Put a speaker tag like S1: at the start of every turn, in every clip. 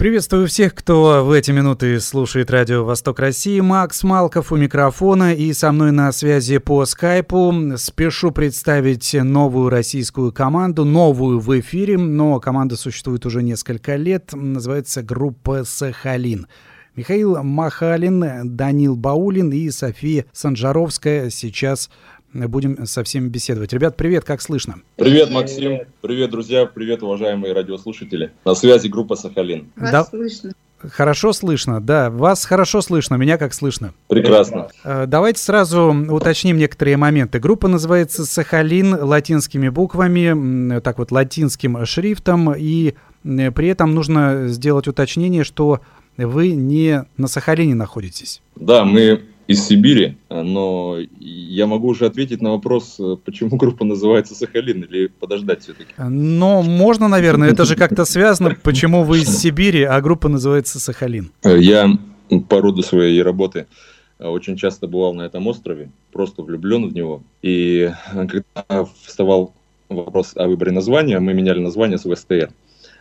S1: Приветствую всех, кто в эти минуты слушает радио «Восток России». Макс Малков у микрофона и со мной на связи по скайпу. Спешу представить новую российскую команду, новую в эфире, но команда существует уже несколько лет, называется группа «Сахалин». Михаил Махалин, Данил Баулин и София Санжаровская сейчас будем со всеми беседовать. Ребят, привет, как слышно?
S2: Привет, Максим. Привет, друзья. Привет, уважаемые радиослушатели. На связи группа «Сахалин».
S3: Вас
S1: Да.
S3: слышно.
S1: Хорошо слышно, да. Вас хорошо слышно, меня как слышно.
S2: Прекрасно.
S1: Э, Давайте сразу уточним некоторые моменты. Группа называется «Сахалин» латинскими буквами, так вот, латинским шрифтом. И э, при этом нужно сделать уточнение, что вы не на Сахалине находитесь.
S2: Да, мы из Сибири, но я могу уже ответить на вопрос, почему группа называется «Сахалин», или подождать все-таки.
S1: Но можно, наверное, это же как-то связано, почему вы из Сибири, а группа называется «Сахалин».
S2: Я по роду своей работы очень часто бывал на этом острове, просто влюблен в него. И когда вставал вопрос о выборе названия, мы меняли название с ВСТР.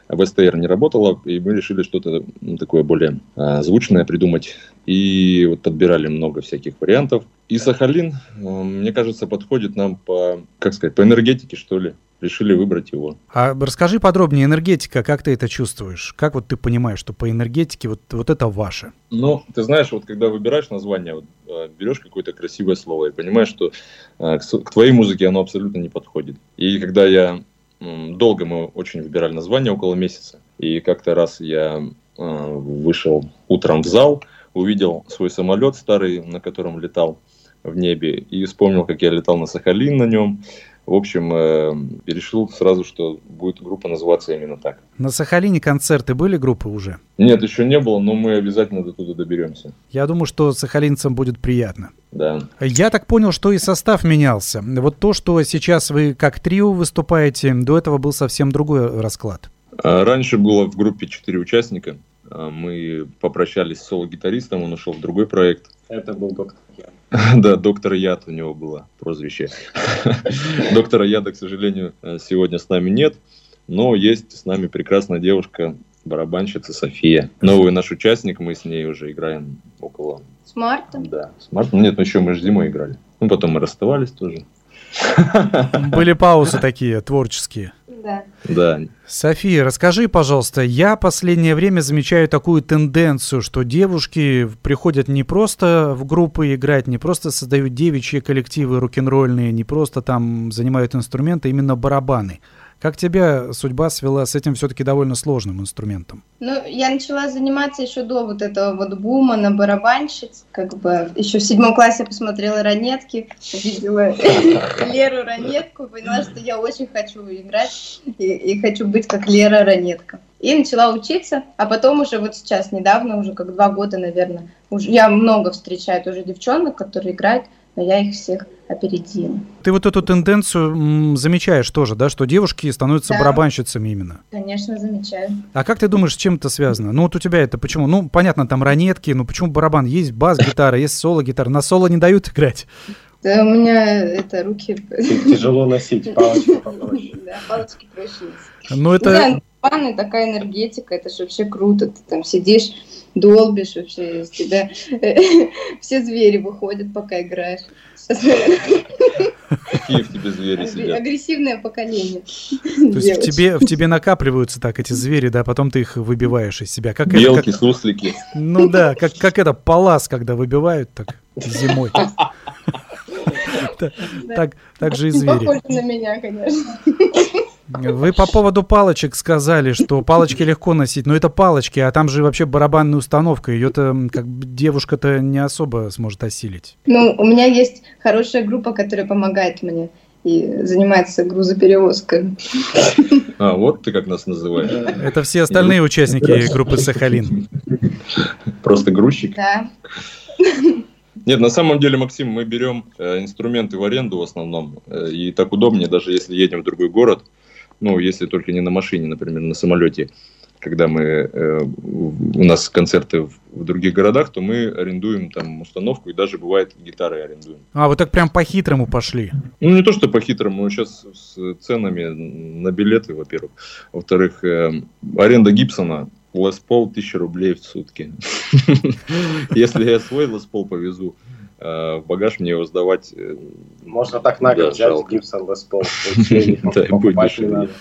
S2: А ВСТР не работало, и мы решили что-то такое более а, звучное придумать. И вот подбирали много всяких вариантов. И Сахалин, э, мне кажется, подходит нам по, как сказать, по энергетике, что ли. Решили выбрать его.
S1: А расскажи подробнее, энергетика, как ты это чувствуешь? Как вот ты понимаешь, что по энергетике вот, вот это ваше?
S2: Ну, ты знаешь, вот когда выбираешь название, вот, э, берешь какое-то красивое слово и понимаешь, что э, к, к твоей музыке оно абсолютно не подходит. И когда я долго мы очень выбирали название, около месяца, и как-то раз я э, вышел утром в зал, увидел свой самолет старый, на котором летал в небе, и вспомнил, как я летал на Сахалин на нем. В общем, э, решил сразу, что будет группа называться именно так.
S1: На Сахалине концерты были группы уже?
S2: Нет, еще не было, но мы обязательно до туда доберемся.
S1: Я думаю, что сахалинцам будет приятно.
S2: Да.
S1: Я так понял, что и состав менялся. Вот то, что сейчас вы как трио выступаете, до этого был совсем другой расклад.
S2: А, Раньше было в группе четыре участника. А, Мы попрощались с соло-гитаристом, он ушел в другой проект.
S4: Это был доктор Ян.
S2: Да, доктор Яд у него было прозвище. Доктора Яда, к сожалению, э, сегодня с нами нет, но есть с нами прекрасная девушка, барабанщица София. Новый наш участник, мы с ней уже играем около...
S3: С марта.
S2: Да, с марта. Ну, Нет, ну еще мы же зимой играли. Ну, потом мы расставались тоже.
S1: Были паузы такие творческие.
S3: Да.
S2: Да,
S1: София, расскажи, пожалуйста, я последнее время замечаю такую тенденцию, что девушки приходят не просто в группы играть, не просто создают девичьи коллективы рок-н-ролльные, не просто там занимают инструменты, а именно барабаны. Как тебя судьба свела с этим все-таки довольно сложным инструментом?
S3: Ну, я начала заниматься еще до вот этого вот бума на барабанщиц. Как бы еще в седьмом классе посмотрела ранетки, увидела Леру Ранетку, поняла, что я очень хочу играть и, и хочу быть как Лера Ранетка. И начала учиться, а потом уже вот сейчас, недавно, уже как два года, наверное, уже, я много встречаю тоже девчонок, которые играют, но я их всех опередила.
S1: Ты вот эту тенденцию замечаешь тоже, да, что девушки становятся
S3: Да.
S1: барабанщицами именно.
S3: Конечно, замечаю.
S1: А как ты думаешь, с чем это связано? Ну вот у тебя это почему? Ну, понятно, там ранетки, но почему барабан? Есть бас-гитара, есть соло-гитара. На соло не дают играть.
S3: Да, у меня это руки...
S4: Тяжело носить, палочку попроще.
S3: Да, палочки проще.
S1: Ну это...
S3: барабаны, такая энергетика, это же вообще круто. Ты там сидишь, долбишь вообще, из тебя все звери выходят, пока играешь.
S2: Какие в тебе звери сидят.
S3: агрессивное поколение.
S1: То есть в тебе, в тебе накапливаются так эти звери, да, потом ты их выбиваешь из себя. Как это,
S2: Белки,
S1: как-
S2: суслики.
S1: ну да, как, как это палас, когда выбивают так зимой. Та- Так, так же и звери.
S3: похоже на меня, конечно.
S1: Вы по поводу палочек сказали, что палочки легко носить, но это палочки, а там же вообще барабанная установка, ее-то как бы девушка-то не особо сможет осилить.
S3: Ну, у меня есть хорошая группа, которая помогает мне. и занимается грузоперевозкой.
S2: А, вот ты как нас называешь.
S1: Это все остальные участники группы «Сахалин».
S2: Просто грузчик.
S3: Да.
S2: Нет, на самом деле, Максим, мы берем э, инструменты в аренду в основном, э, и так удобнее, даже если едем в другой город, ну, если только не на машине, например, на самолете, когда мы, э, у нас концерты в, в других городах, то мы арендуем там установку, и даже бывает гитары арендуем.
S1: А, вы так прям по-хитрому пошли.
S2: Ну, не то, что по-хитрому, сейчас с ценами на билеты, во-первых. Во-вторых, э, аренда Гибсона Лес Пол 1000 рублей в сутки. Если я свой Лес Пол повезу, э, в багаж мне его сдавать... э,
S4: Можно так на год взять. Гибсон Лес Пол. вообще не
S2: Да, и будет
S4: покупать не
S2: дешевле.
S4: надо.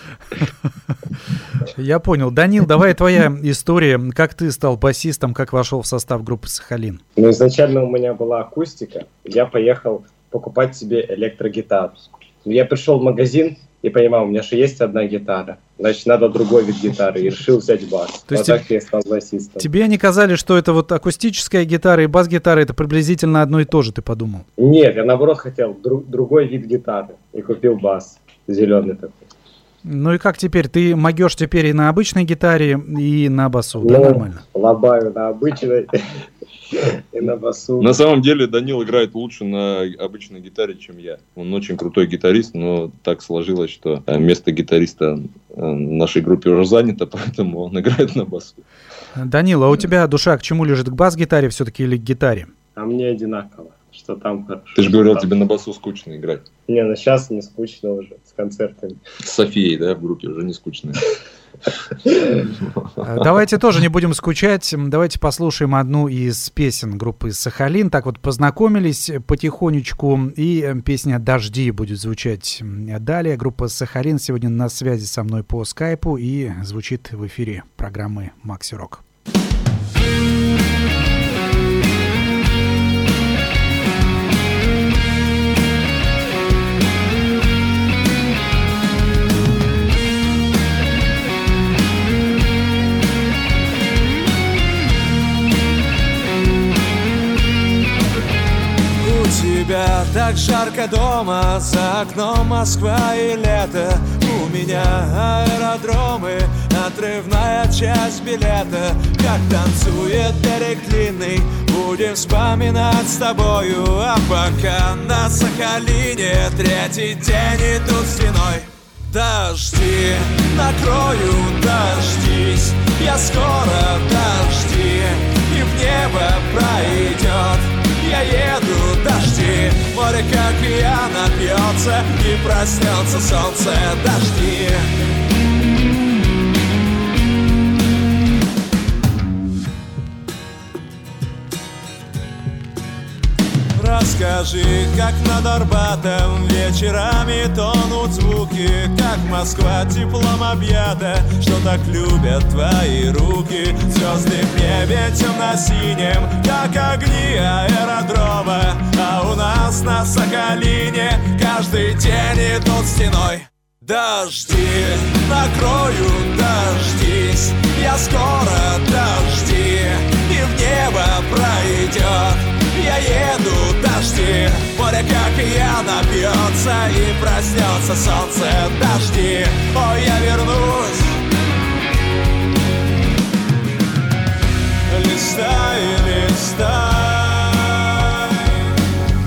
S1: Я понял. Данил, давай твоя история. Как ты стал басистом, как вошел в состав группы «Сахалин»?
S4: Ну, изначально у меня была акустика. Я поехал покупать себе электрогитару. Я пришел в магазин и понимал, у меня же есть одна гитара. Значит, надо другой вид гитары. И решил взять бас.
S1: То есть
S4: вот так я стал басистом.
S1: Тебе не казали, что это вот акустическая гитара и бас-гитара, это приблизительно одно и то же, ты подумал?
S4: Нет, я наоборот хотел дру- другой вид гитары. И купил бас. Зеленый такой.
S1: Ну и как теперь? Ты могешь теперь и на обычной гитаре, и на басу, да,
S4: Ну,
S1: нормально?
S4: Лобаю на обычной и на басу.
S2: На самом деле Данил играет лучше на обычной гитаре, чем я. Он очень крутой гитарист, но так сложилось, что э, место гитариста э, в нашей группе уже занято, поэтому он играет на басу.
S1: Данила, а у тебя душа к чему лежит? К бас-гитаре все-таки или к гитаре?
S4: А мне одинаково, что там хорошо.
S2: Ты же говорил,
S4: там.
S2: тебе на басу скучно играть.
S4: Не, ну сейчас не скучно уже с концертами.
S2: С Софией, да, в группе уже не скучно.
S1: А, Давайте тоже не будем скучать. Давайте послушаем одну из песен группы «Сахалин». Так вот познакомились потихонечку, и э, песня «Дожди» будет звучать далее. Группа «Сахалин» сегодня на связи со мной по скайпу и звучит в эфире программы «Макси Рок».
S5: Так жарко дома, за окном Москва и лето. У меня аэродромы, отрывная часть билета. Как танцует берег длинный, будем вспоминать с тобою. А пока на Сахалине третий день идут стеной. Дожди накрою, дождись. Я скоро дожди И в небо пройдет Я еду, дожди Море, как и я, напьется И проснется солнце, дожди Расскажи, как над Арбатом вечерами тонут звуки Как Москва теплом объята, что так любят твои руки. Звезды в небе темно-синим, как огни аэродрома А у нас на Сахалине каждый день идут стеной. Дожди, накрою, дождись Я скоро дожди И в небо пройдет. Я еду, дожди. Море, как я, напьется И проснется солнце, дожди. Ой, я вернусь. Листай, листай.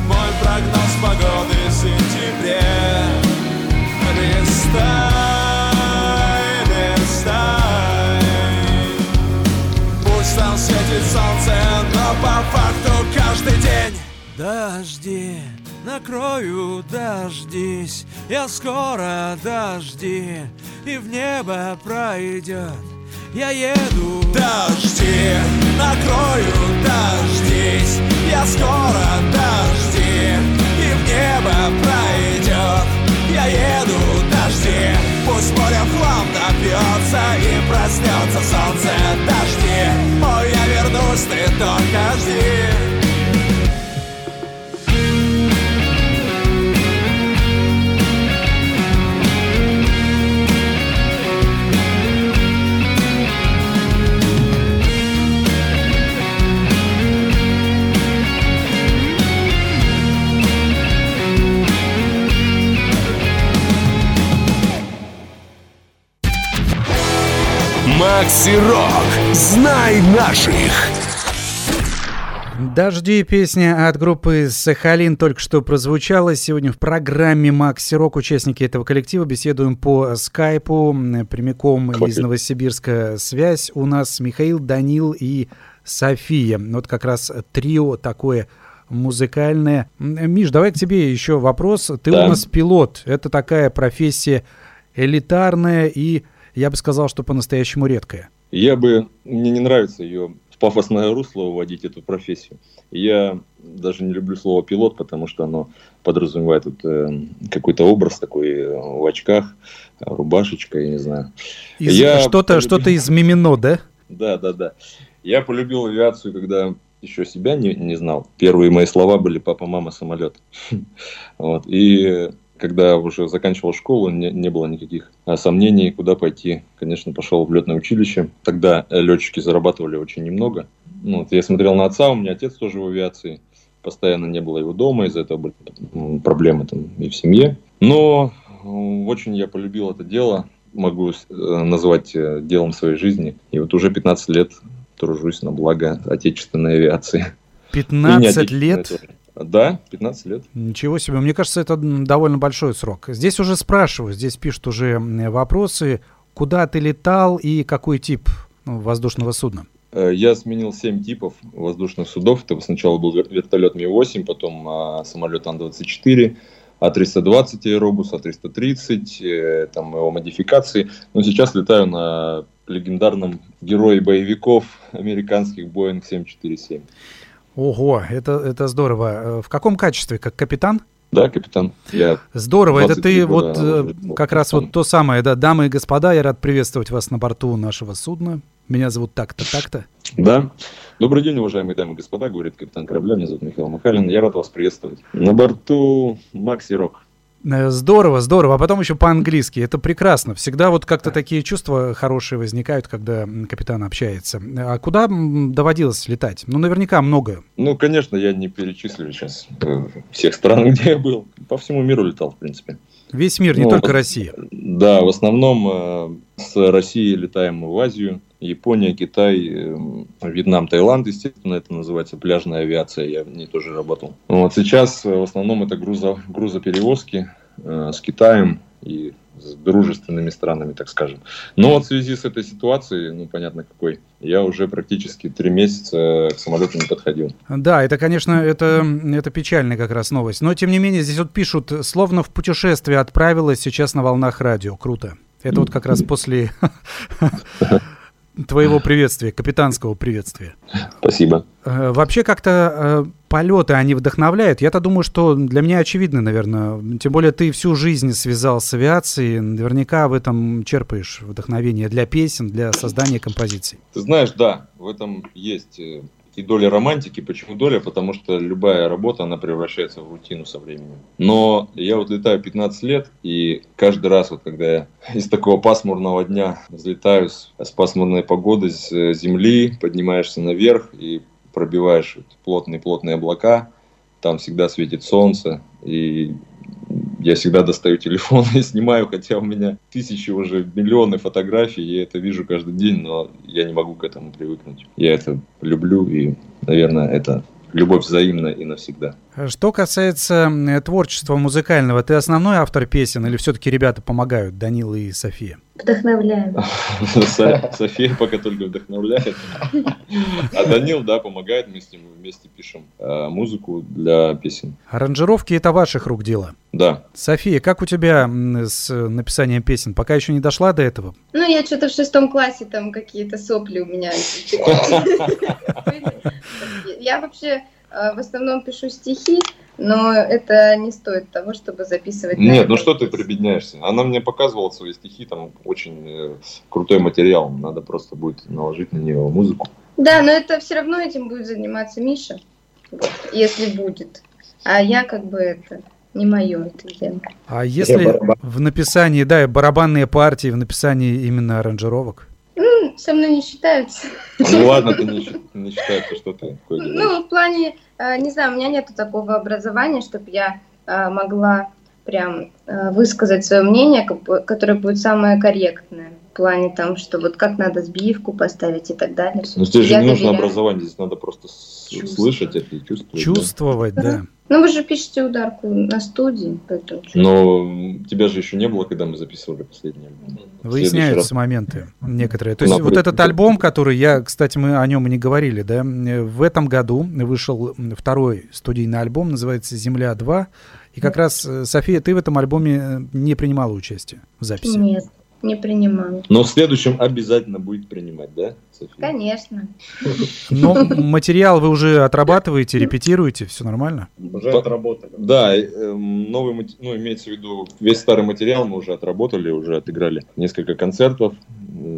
S5: Мой прогноз погоды в сентябре Листай, листай. Пусть там светит солнце, но по факту каждый день Дожди, накрою, дождись Я скоро дожди И в небо пройдет. Я еду. Дожди, накрою, дождись Я скоро дожди И в небо пройдет. Я еду, дожди Пусть море в хлам напьется И проснется солнце, дожди Ой, я вернусь, ты только жди
S6: Макси Рок. Знай наших.
S1: Дожди песня от группы Сахалин только что прозвучала. Сегодня в программе Макси Рок участники этого коллектива беседуем по скайпу прямиком из Новосибирска. Связь у нас Михаил, Данил и София. Вот как раз трио такое музыкальное. Миш, давай к тебе еще вопрос. Ты да. у нас пилот. Это такая профессия элитарная и, я бы сказал, что по-настоящему редкая.
S2: Я бы, мне не нравится ее пафосное русло уводить эту профессию. Я даже не люблю слово пилот, потому что оно подразумевает вот, э, какой-то образ такой э, в очках, рубашечка, я не знаю.
S1: Из, я что-то, полюбил... что-то из мимино, да?
S2: Да, да, да. Я полюбил авиацию, когда еще себя не, не знал. Первые мои слова были «папа, мама, самолет». вот. И когда уже заканчивал школу, не, не было никаких а, сомнений, куда пойти. Конечно, пошел в летное училище. Тогда летчики зарабатывали очень немного. Ну, вот я смотрел на отца, у меня отец тоже в авиации. Постоянно не было его дома, из-за этого были проблемы там и в семье. Но очень я полюбил это дело, могу э, назвать э, делом своей жизни. И вот уже 15 лет тружусь на благо отечественной авиации.
S1: 15 лет? Тоже.
S2: Да, 15 лет.
S1: Ничего себе. Мне кажется, это довольно большой срок. Здесь уже спрашивают, здесь пишут уже вопросы. Куда ты летал и какой тип ну, воздушного судна?
S2: Э, я сменил 7 типов воздушных судов. Это сначала был вертолет Ми-8, потом а, самолет Ан-24, А-320 Аэробус, А-330, э, там его модификации. Но сейчас летаю на легендарном герое боевиков американских Boeing 747.
S1: Ого, это, это здорово. Э, в каком качестве? Как капитан?
S2: Да, капитан. Я
S1: Здорово, это ты вот э, как капитан. раз вот то самое, да, дамы и господа, я рад приветствовать вас на борту нашего судна. Меня зовут так-то, так-то.
S2: Да. Добрый день, уважаемые дамы и господа, говорит капитан корабля, меня зовут Михаил Михайлин. Я рад вас приветствовать. На борту Макси Рок.
S1: Э, здорово, здорово. А потом еще по-английски. Это прекрасно. Всегда вот как-то такие чувства хорошие возникают, когда капитан общается. А куда доводилось летать? Ну, наверняка много.
S2: Ну, конечно, я не перечислю сейчас э, всех стран, где я был. По всему миру летал, в принципе.
S1: Весь мир, не ну, только Россия.
S2: Да, в основном э, с России летаем в Азию, Япония, Китай, Вьетнам, Таиланд, естественно, это называется пляжная авиация, я в ней тоже работал. Вот сейчас в основном это грузо, грузоперевозки э, с Китаем и с дружественными странами, так скажем. Но вот в связи с этой ситуацией, ну, понятно какой, я уже практически три месяца к самолету не подходил.
S1: Да, это, конечно, это, это печальная как раз новость. Но, тем не менее, здесь вот пишут, словно в путешествие отправилась сейчас на волнах радио. Круто. Это вот как раз после твоего приветствия, капитанского приветствия.
S2: Спасибо.
S1: Э, вообще как-то э, полеты, они вдохновляют. Я-то думаю, что для меня очевидно, наверное. Тем более ты всю жизнь связал с авиацией. Наверняка в этом черпаешь вдохновение для песен, для создания композиций.
S2: Ты знаешь, да, в этом есть э, и доля романтики. Почему доля? Потому что любая работа, она превращается в рутину со временем. Но я вот летаю 15 лет, и каждый раз, вот когда я из такого пасмурного дня взлетаю с, с пасмурной погоды с э, земли, поднимаешься наверх и пробиваешь плотные-плотные облака, там всегда светит солнце, и я всегда достаю телефон и снимаю, хотя у меня тысячи уже, миллионы фотографий, я это вижу каждый день, но я не могу к этому привыкнуть. Я это люблю, и, наверное, это любовь взаимная и навсегда.
S1: Что касается творчества музыкального, ты основной автор песен или все-таки ребята помогают, Данила и София?
S3: Вдохновляем.
S2: София пока только вдохновляет. А Данил, да, помогает, мы с ним вместе пишем э, музыку для песен.
S1: Аранжировки это ваших рук дело?
S2: Да.
S1: София, как у тебя с написанием песен? Пока еще не дошла до этого?
S3: Ну, я что-то в шестом классе там какие-то сопли у меня. Я вообще в основном пишу стихи, но это не стоит того, чтобы записывать.
S2: Нет, ну что ты прибедняешься? Она мне показывала свои стихи, там очень э, крутой материал. Надо просто будет наложить на нее музыку.
S3: Да, но это все равно этим будет заниматься Миша, вот, если будет. А я как бы это не мое это дело.
S1: А если в написании, да, барабанные партии, в написании именно аранжировок?
S3: Ну, со мной не считаются.
S2: Ну ладно, ты не, не считается, что ты
S3: Ну, в плане, э, не знаю, у меня нет такого образования, чтобы я э, могла прям э, высказать свое мнение, которое будет самое корректное. в плане там, что вот как надо сбивку поставить и так далее.
S2: Ну, здесь же не нужно
S3: доверяю.
S2: образование, здесь надо просто слышать это и чувствовать. да.
S1: Чувствовать, да.
S3: Ну, вы же пишете ударку на студии, поэтому...
S2: Но тебя же еще не было, когда мы записывали последний альбом. В следующий
S1: Выясняются
S2: раз-
S1: моменты некоторые. То есть
S2: Ну,
S1: вот этот альбом, который я, кстати, мы о нем и не говорили, да, в этом году вышел второй студийный альбом, называется «Земля 2». И как раз, э, София, ты в этом альбоме э, не принимала участие в записи.
S3: Нет, не принимаю.
S2: Но в следующем обязательно будет принимать, да, София?
S3: Конечно.
S1: Но материал вы уже отрабатываете, репетируете, все нормально?
S4: Уже отработали.
S2: Да, э, эм, новый, мате- ну, имеется в виду, весь старый материал мы уже отработали, уже отыграли несколько концертов,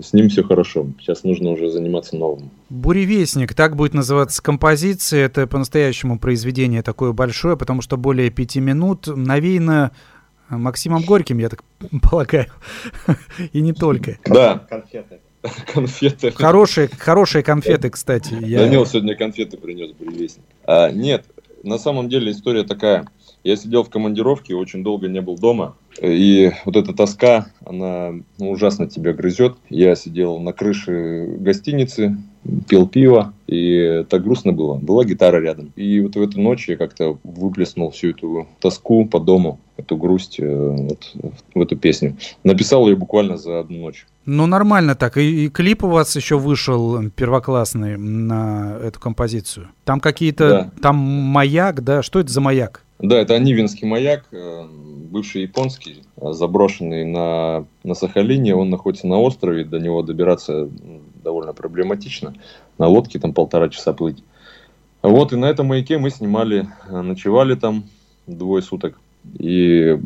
S2: с ним все хорошо. Сейчас нужно уже заниматься новым.
S1: «Буревестник», так будет называться композиция. Это по-настоящему произведение такое большое, потому что более пяти минут навеяно Максимом Горьким, я так полагаю. И не только.
S2: Да,
S4: Конфеты.
S2: конфеты.
S1: Хорошие, хорошие конфеты, кстати. Я...
S2: Данил сегодня конфеты принес, буревестник. А, нет, на самом деле история такая. Я сидел в командировке, очень долго не был дома. И вот эта тоска, она ну, ужасно тебя грызет. Я сидел на крыше гостиницы, пил пиво, и так грустно было. Была гитара рядом. И вот в эту ночь я как-то выплеснул всю эту тоску по дому, эту грусть э, вот в эту песню. Написал ее буквально за одну ночь.
S1: Ну, нормально так. И, и клип у вас еще вышел первоклассный на эту композицию. Там какие-то...
S2: Да.
S1: Там маяк, да? Что это за маяк?
S2: Да, это Анивинский маяк, э, бывший японский, заброшенный на, на Сахалине. Он находится на острове, до него добираться довольно проблематично. На лодке там полтора часа плыть. Вот, и на этом маяке мы снимали, э, ночевали там двое суток. И,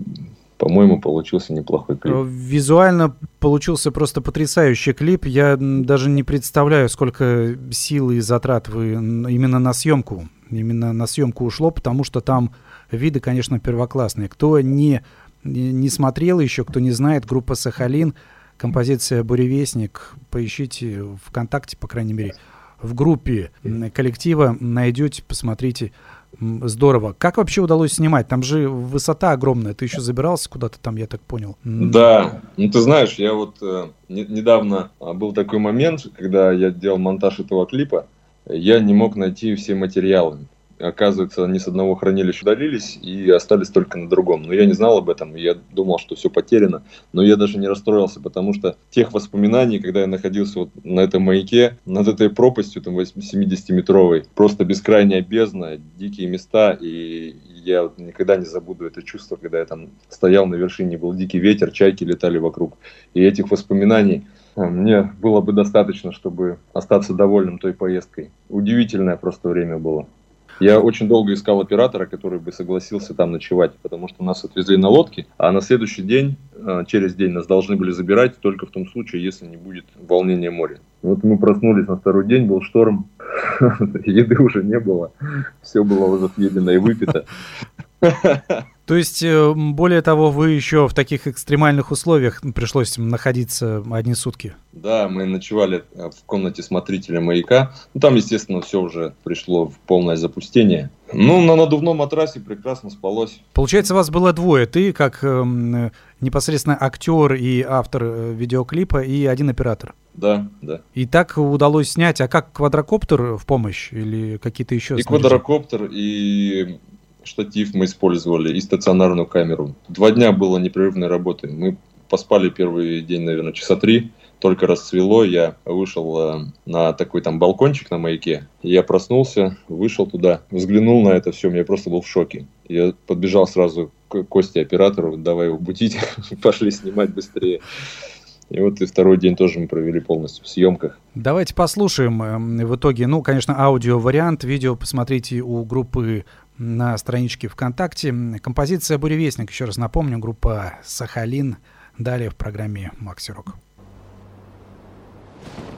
S2: по-моему, получился неплохой клип.
S1: Э, Визуально получился просто потрясающий клип. Я даже не представляю, сколько сил и затрат вы именно на съемку, именно на съемку ушло, потому что там виды, конечно, первоклассные. Кто не не смотрел еще, кто не знает, группа «Сахалин», композиция «Буревестник», поищите ВКонтакте, по крайней мере, в группе коллектива найдете, посмотрите. Здорово. Как вообще удалось снимать? Там же высота огромная. Ты еще забирался куда-то там, я так понял.
S2: Да, ну ты знаешь, я вот э, не- недавно а, был такой момент, когда я делал монтаж этого клипа, я не мог найти все материалы. Оказывается, они с одного хранилища удалились и остались только на другом. Но я не знал об этом, я думал, что все потеряно. Но я даже не расстроился, потому что тех воспоминаний, когда я находился вот на этом маяке, над этой пропастью, там 70-метровой, просто бескрайняя бездна, дикие места, и я никогда не забуду это чувство, когда я там стоял на вершине, был дикий ветер, чайки летали вокруг. И этих воспоминаний э, мне было бы достаточно, чтобы остаться довольным той поездкой. Удивительное просто время было. Я очень долго искал оператора, который бы согласился там ночевать, потому что нас отвезли на лодке, а на следующий день, э, через день, нас должны были забирать только в том случае, если не будет волнения моря. Вот мы проснулись на второй день, был шторм, еды уже не было, все было уже съедено и выпито.
S1: То есть, э, более того, вы еще в таких экстремальных условиях пришлось находиться одни сутки.
S2: Да, мы ночевали э, в комнате смотрителя маяка. Ну, там, естественно, все уже пришло в полное запустение. Ну, на надувном матрасе прекрасно спалось.
S1: Получается, вас было двое. Ты как эм, э, непосредственно актер и автор э, видеоклипа, и один оператор.
S2: Да, да.
S1: И так удалось снять. А как квадрокоптер в помощь или какие-то еще?
S2: И
S1: снаряжения?
S2: квадрокоптер, и штатив мы использовали, и стационарную камеру. Два дня было непрерывной работы. Мы поспали первый день, наверное, часа три. Только расцвело, я вышел э, на такой там балкончик на маяке. Я проснулся, вышел туда, взглянул на это все, я просто был в шоке. Я подбежал сразу к Косте, оператору, давай его будить, пошли снимать быстрее. И вот и второй день тоже мы провели полностью в съемках.
S1: Давайте послушаем эм, в итоге, ну, конечно, аудио-вариант, видео посмотрите у группы на страничке ВКонтакте. Композиция «Буревестник», еще раз напомню, группа «Сахалин». Далее в программе «Макси Рок».
S5: Там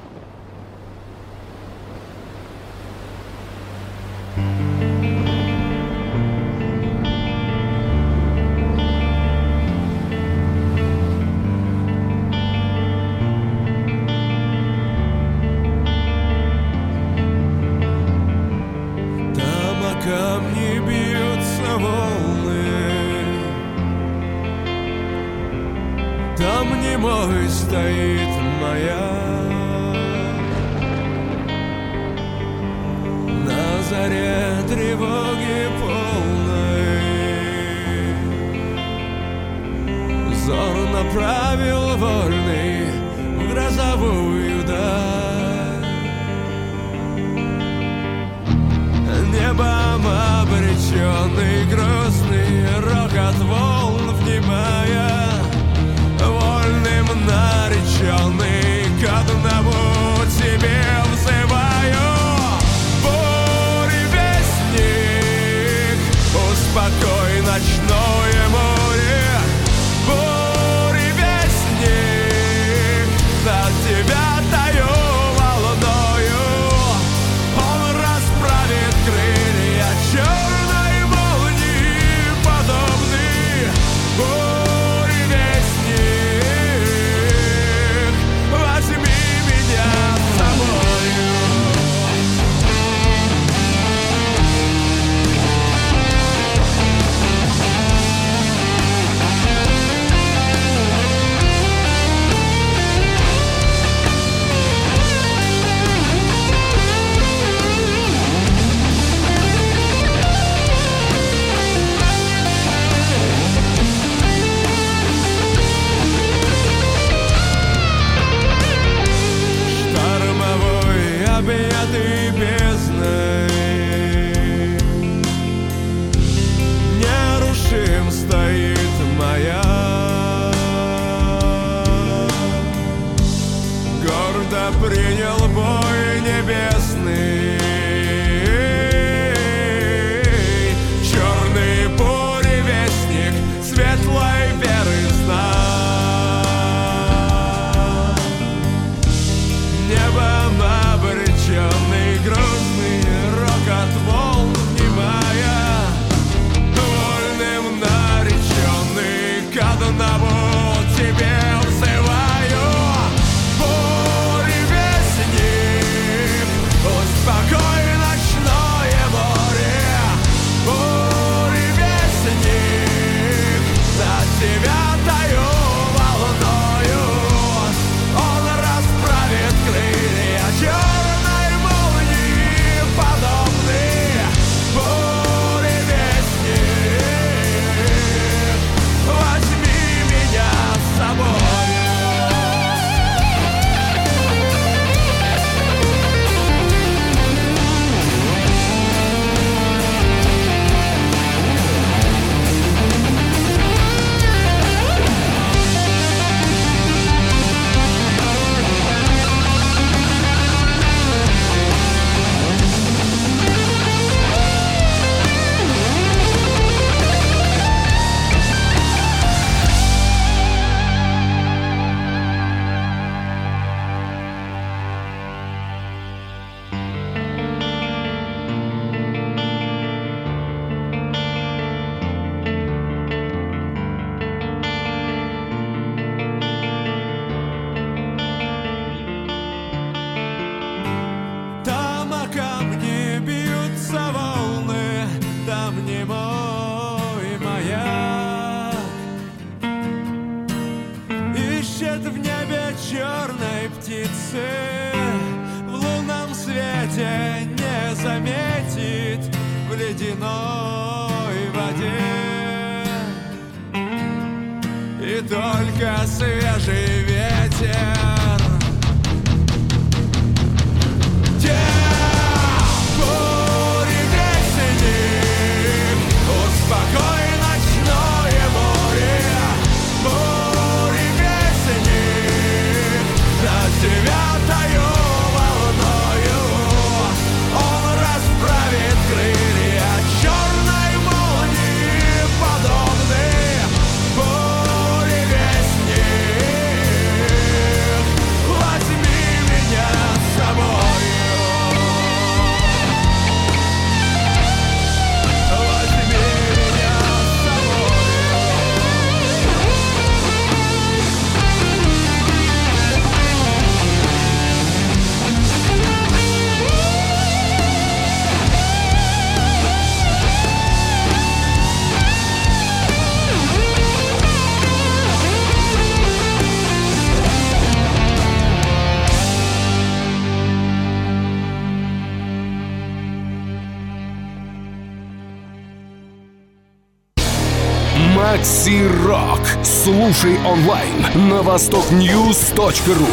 S6: Слушай онлайн на востокньюз.ру.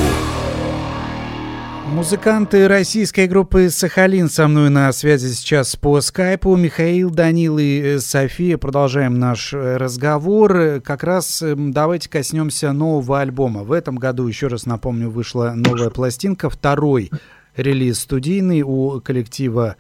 S1: Музыканты российской группы «Сахалин» со мной на связи сейчас по скайпу. Михаил, Данил и э, София. Продолжаем наш э, разговор. Как раз эм, давайте коснемся нового альбома. В этом году, еще раз напомню, вышла новая пластинка, второй релиз студийный у коллектива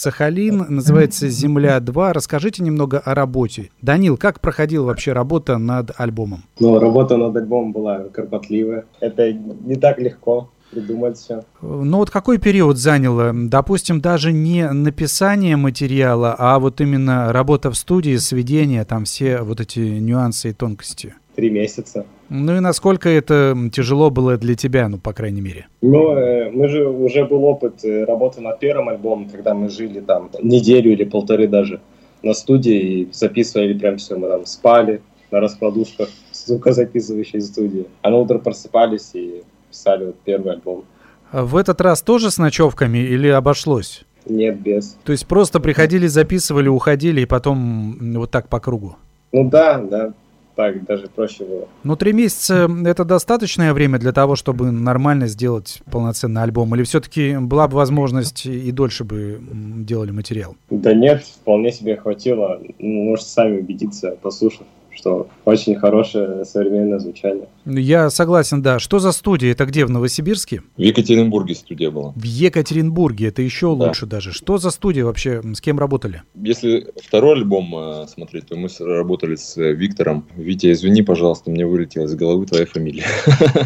S1: Сахалин, называется «Земля-2». Расскажите немного о работе. Данил, как проходила вообще работа над альбомом?
S4: Ну, работа над альбомом была кропотливая. Это не так легко придумать все.
S1: Ну вот какой период заняло? Допустим, даже не написание материала, а вот именно работа в студии, сведение, там все вот эти нюансы и тонкости.
S4: Три месяца.
S1: Ну и насколько это тяжело было для тебя, ну, по крайней мере?
S4: Ну, э, мы же уже был опыт э, работы над первым альбомом, когда мы жили там неделю или полторы даже на студии и записывали прям все. Мы там спали на раскладушках звукозаписывающей студии. А на утро просыпались и писали вот первый альбом.
S1: А в этот раз тоже с ночевками или обошлось?
S4: Нет, без.
S1: То есть просто приходили, записывали, уходили и потом вот так по кругу?
S4: Ну да, да, так даже проще было.
S1: Ну, три месяца — это достаточное время для того, чтобы нормально сделать полноценный альбом? Или все-таки была бы возможность и дольше бы делали материал?
S4: Да нет, вполне себе хватило. Ну, можете сами убедиться, послушав что очень хорошее современное звучание.
S1: Я согласен, да. Что за студия? Это где, в Новосибирске?
S2: В Екатеринбурге студия была.
S1: В Екатеринбурге, это еще да. лучше даже. Что за студия вообще? С кем работали?
S2: Если второй альбом э, смотреть, то мы работали с э, Виктором. Витя, извини, пожалуйста, мне вылетела из головы твоя фамилия.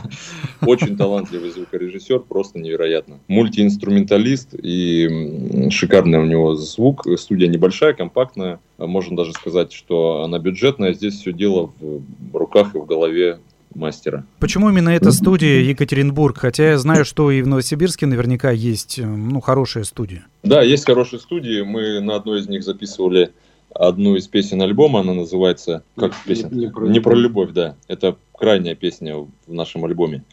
S2: Очень талантливый звукорежиссер, просто невероятно. Мультиинструменталист и шикарный у него звук. Студия небольшая, компактная. Можно даже сказать, что она бюджетная. Здесь все дело в руках и в голове мастера.
S1: Почему именно эта студия Екатеринбург? Хотя я знаю, что и в Новосибирске наверняка есть э, ну, хорошая студия.
S2: Да, есть хорошие студии. Мы на одной из них записывали одну из песен альбома. Она называется... Как песня? Не, не, про, не про любовь, да. Это крайняя песня в нашем альбоме.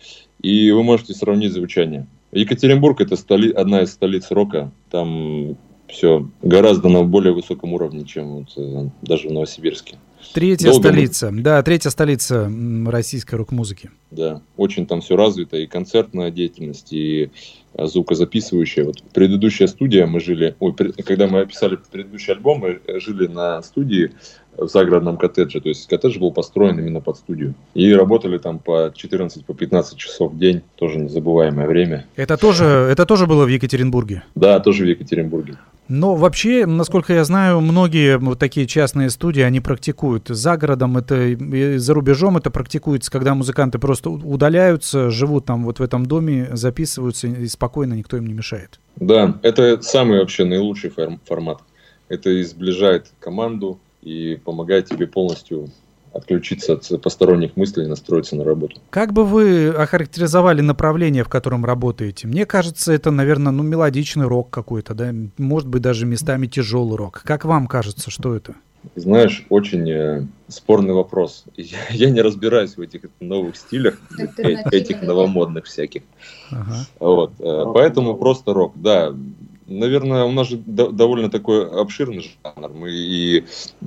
S2: И вы можете сравнить звучание. Екатеринбург это столи... одна из столиц рока. Там все гораздо на более высоком уровне, чем вот, э, даже в Новосибирске.
S1: Третья Долго столица, мы... да, третья столица российской рок-музыки.
S2: Да, очень там все развито, и концертная деятельность, и а, звукозаписывающая. Вот предыдущая студия, мы жили, ой, когда мы описали предыдущий альбом, мы жили на студии в загородном коттедже. То есть коттедж был построен именно под студию. И работали там по 14, по 15 часов в день. Тоже незабываемое время.
S1: Это тоже, это тоже было в Екатеринбурге?
S2: Да, тоже в Екатеринбурге.
S1: Но вообще, насколько я знаю, многие вот такие частные студии, они практикуют. За городом это, за рубежом это практикуется, когда музыканты просто удаляются, живут там вот в этом доме, записываются, и спокойно никто им не мешает.
S2: Да, это самый вообще наилучший формат. Это изближает команду, и помогает тебе полностью отключиться от посторонних мыслей и настроиться на работу.
S1: Как бы вы охарактеризовали направление, в котором работаете? Мне кажется, это, наверное, ну, мелодичный рок какой-то, да? Может быть, даже местами тяжелый рок. Как вам кажется, что это?
S2: Знаешь, очень э, спорный вопрос. Я, я не разбираюсь в этих новых стилях, этих новомодных всяких. Ага. Вот, э, поэтому просто рок. Да, наверное, у нас же довольно такой обширный жанр. Мы и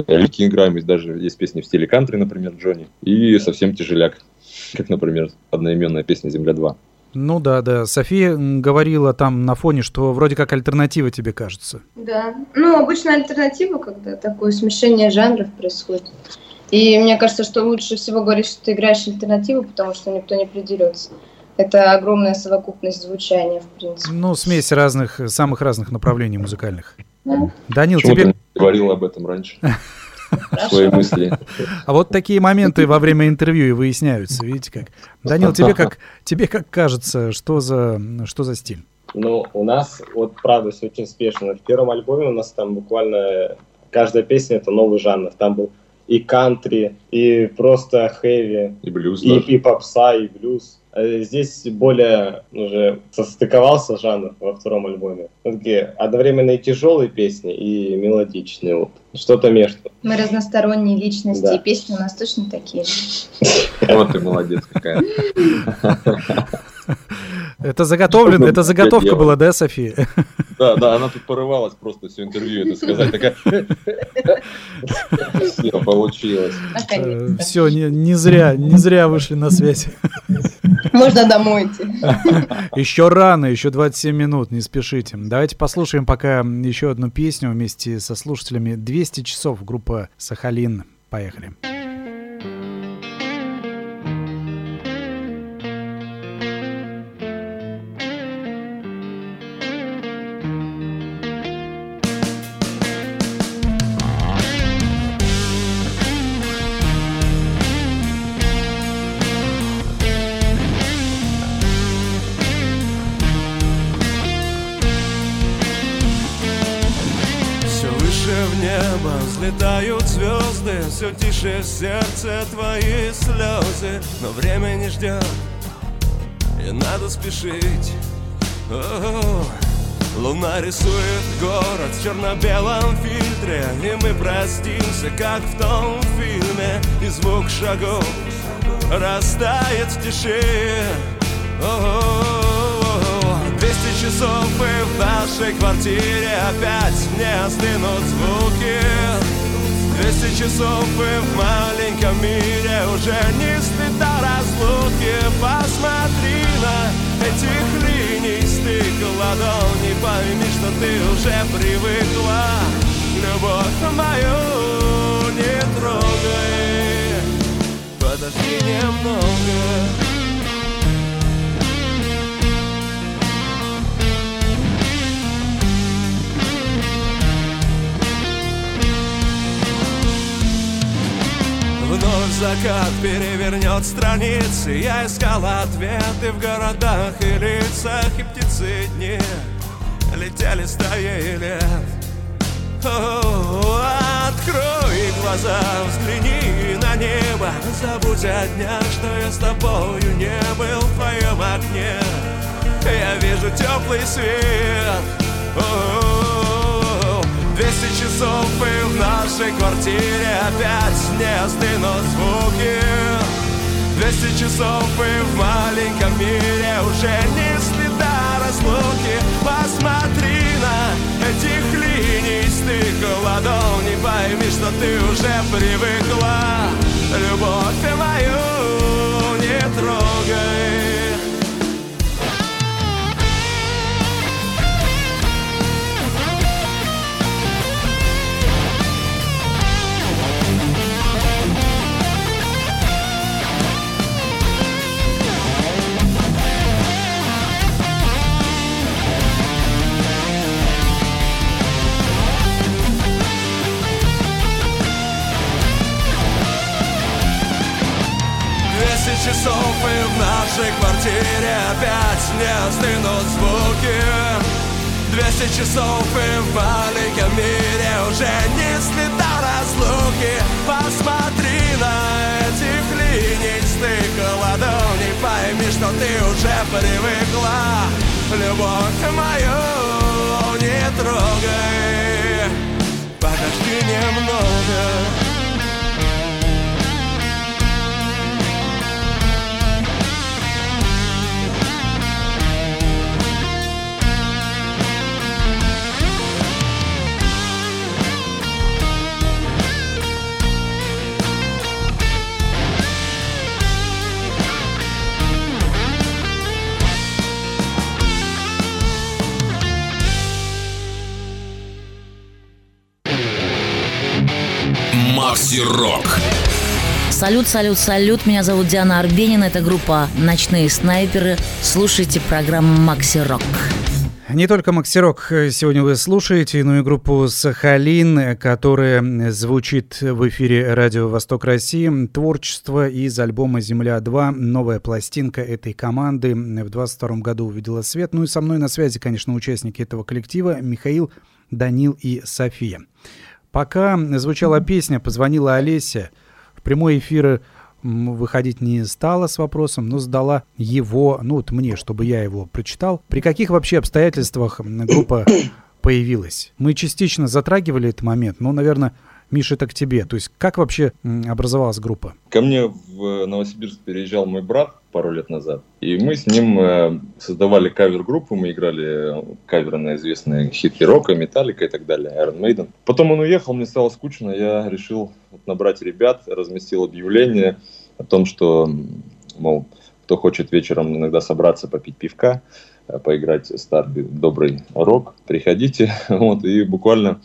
S2: легкие играем, даже есть песни в стиле кантри, например, Джонни, и совсем тяжеляк, как, например, одноименная песня «Земля-2».
S1: Ну да, да. София говорила там на фоне, что вроде как альтернатива тебе кажется.
S3: Да. Ну, обычно альтернатива, когда такое смешение жанров происходит. И мне кажется, что лучше всего говорить, что ты играешь альтернативу, потому что никто не придерется это огромная совокупность звучания, в принципе.
S1: Ну, смесь разных, самых разных направлений музыкальных.
S3: Да.
S1: Данил,
S2: Почему
S1: тебе...
S2: ты говорил об этом раньше? Свои мысли.
S1: А вот такие моменты во время интервью и выясняются, видите как. Данил, тебе как, тебе как кажется, что за, что за стиль?
S4: Ну, у нас, вот правда, все очень спешно. В первом альбоме у нас там буквально каждая песня это новый жанр. Там был и кантри, и просто хэви,
S2: и блюз,
S4: и, и попса, и блюз. Э, здесь более уже состыковался жанр во втором альбоме. Такие одновременно и тяжелые песни, и мелодичные. Вот. Что-то между.
S3: Мы разносторонние личности, да. и песни у нас точно такие.
S2: Вот ты молодец какая.
S1: Это заготовлено, это заготовка была, да, София?
S2: Да, да, она тут порывалась просто все интервью это сказать. Такая... Все, получилось.
S1: Все, не, не зря, не зря вышли на связь.
S3: Можно домой идти.
S1: Еще рано, еще 27 минут, не спешите. Давайте послушаем пока еще одну песню вместе со слушателями. 200 часов, группа «Сахалин». Поехали.
S5: Все Тише в сердце твои слезы Но время не ждет И надо спешить О-о-о. Луна рисует город в черно-белом фильтре И мы простимся, как в том фильме И звук шагов растает в тиши О-о-о. 200 часов и в нашей квартире опять не остынут звуки 200 часов и в маленьком мире уже не стыда разлуки Посмотри на этих линий стык ладони Пойми, что ты уже привыкла. Любовь мою не трогай. Подожди немного закат перевернет страницы. Я искал ответы в городах и лицах И птицы дни летели стаей лет. Открой глаза, взгляни на небо Забудь о днях, что я с тобою не был в твоем окне. Я вижу теплый свет. О, 200 часов и в нашей квартире опять не остынут звуки. 200 часов и в маленьком мире уже не следа разлуки. Посмотри на этих линий стык ладони Пойми, что ты уже привыкла. Любовь мою не трогай квартире опять не остынут звуки Двести часов и в маленьком мире уже не следа разлуки. Посмотри на этих линий стык ладоней Пойми, что ты уже привыкла. Любовь мою не трогай. Подожди немного
S6: Макси Рок.
S7: Салют, салют, салют. Меня зовут Диана Арбенина. Это группа «Ночные снайперы». Слушайте программу «Макси Рок».
S1: Не только Максирок сегодня вы слушаете, но и группу «Сахалин», которая звучит в эфире «Радио Восток России». Творчество из альбома «Земля-2». Новая пластинка этой команды в 22 году увидела свет. Ну и со мной на связи, конечно, участники этого коллектива Михаил, Данил и София. Пока звучала песня, позвонила Олеся. В прямой эфир выходить не стала с вопросом, но задала его, ну вот мне, чтобы я его прочитал. При каких вообще обстоятельствах группа появилась? Мы частично затрагивали этот момент, но, наверное, Миша, это к тебе. То есть как вообще образовалась группа?
S2: Ко мне в Новосибирск переезжал мой брат пару лет назад. И мы с ним э, создавали кавер-группу, мы играли каверы на известные хиты рока, Металлика и так далее, Iron Maiden. Потом он уехал, мне стало скучно, я решил набрать ребят, разместил объявление о том, что, мол, кто хочет вечером иногда собраться, попить пивка, э, поиграть старый добрый рок, приходите. Вот, и буквально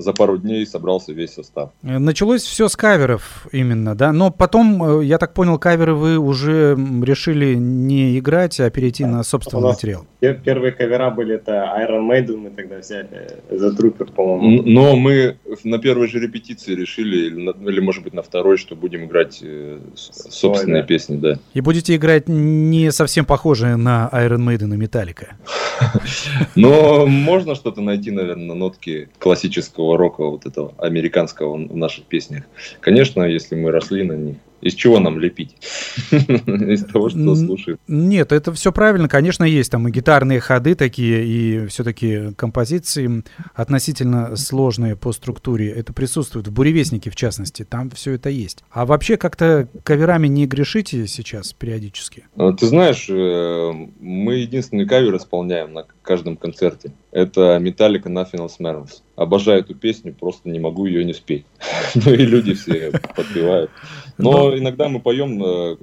S2: за пару дней собрался весь состав.
S1: Э, началось все с каверов именно, да? Но потом, э, я так понял, каверы вы уже решили не играть, а перейти на собственный материал.
S4: Первые кавера были это Iron Maiden, мы тогда взяли за Трупер, по-моему.
S2: Но мы на первой же репетиции решили, или, или может быть на второй, что будем играть э, собственные Ой, да. песни, да.
S1: И будете играть не совсем похожие на Iron Maiden и Металлика.
S2: Но можно что-то найти, наверное, нотки классического рока, вот этого американского в наших песнях. Конечно, если мы росли на них. Из чего нам лепить? Из того, что слушаем.
S1: Нет, это все правильно. Конечно, есть там и гитарные ходы такие, и все-таки композиции относительно сложные по структуре. Это присутствует в «Буревестнике», в частности. Там все это есть. А вообще как-то каверами не грешите сейчас периодически?
S2: А, ты знаешь, э, мы единственный кавер исполняем на каждом концерте. Это Metallica Nothing Else Matters. Обожаю эту песню, просто не могу ее не спеть. ну и люди все подпевают. Но иногда мы поем э,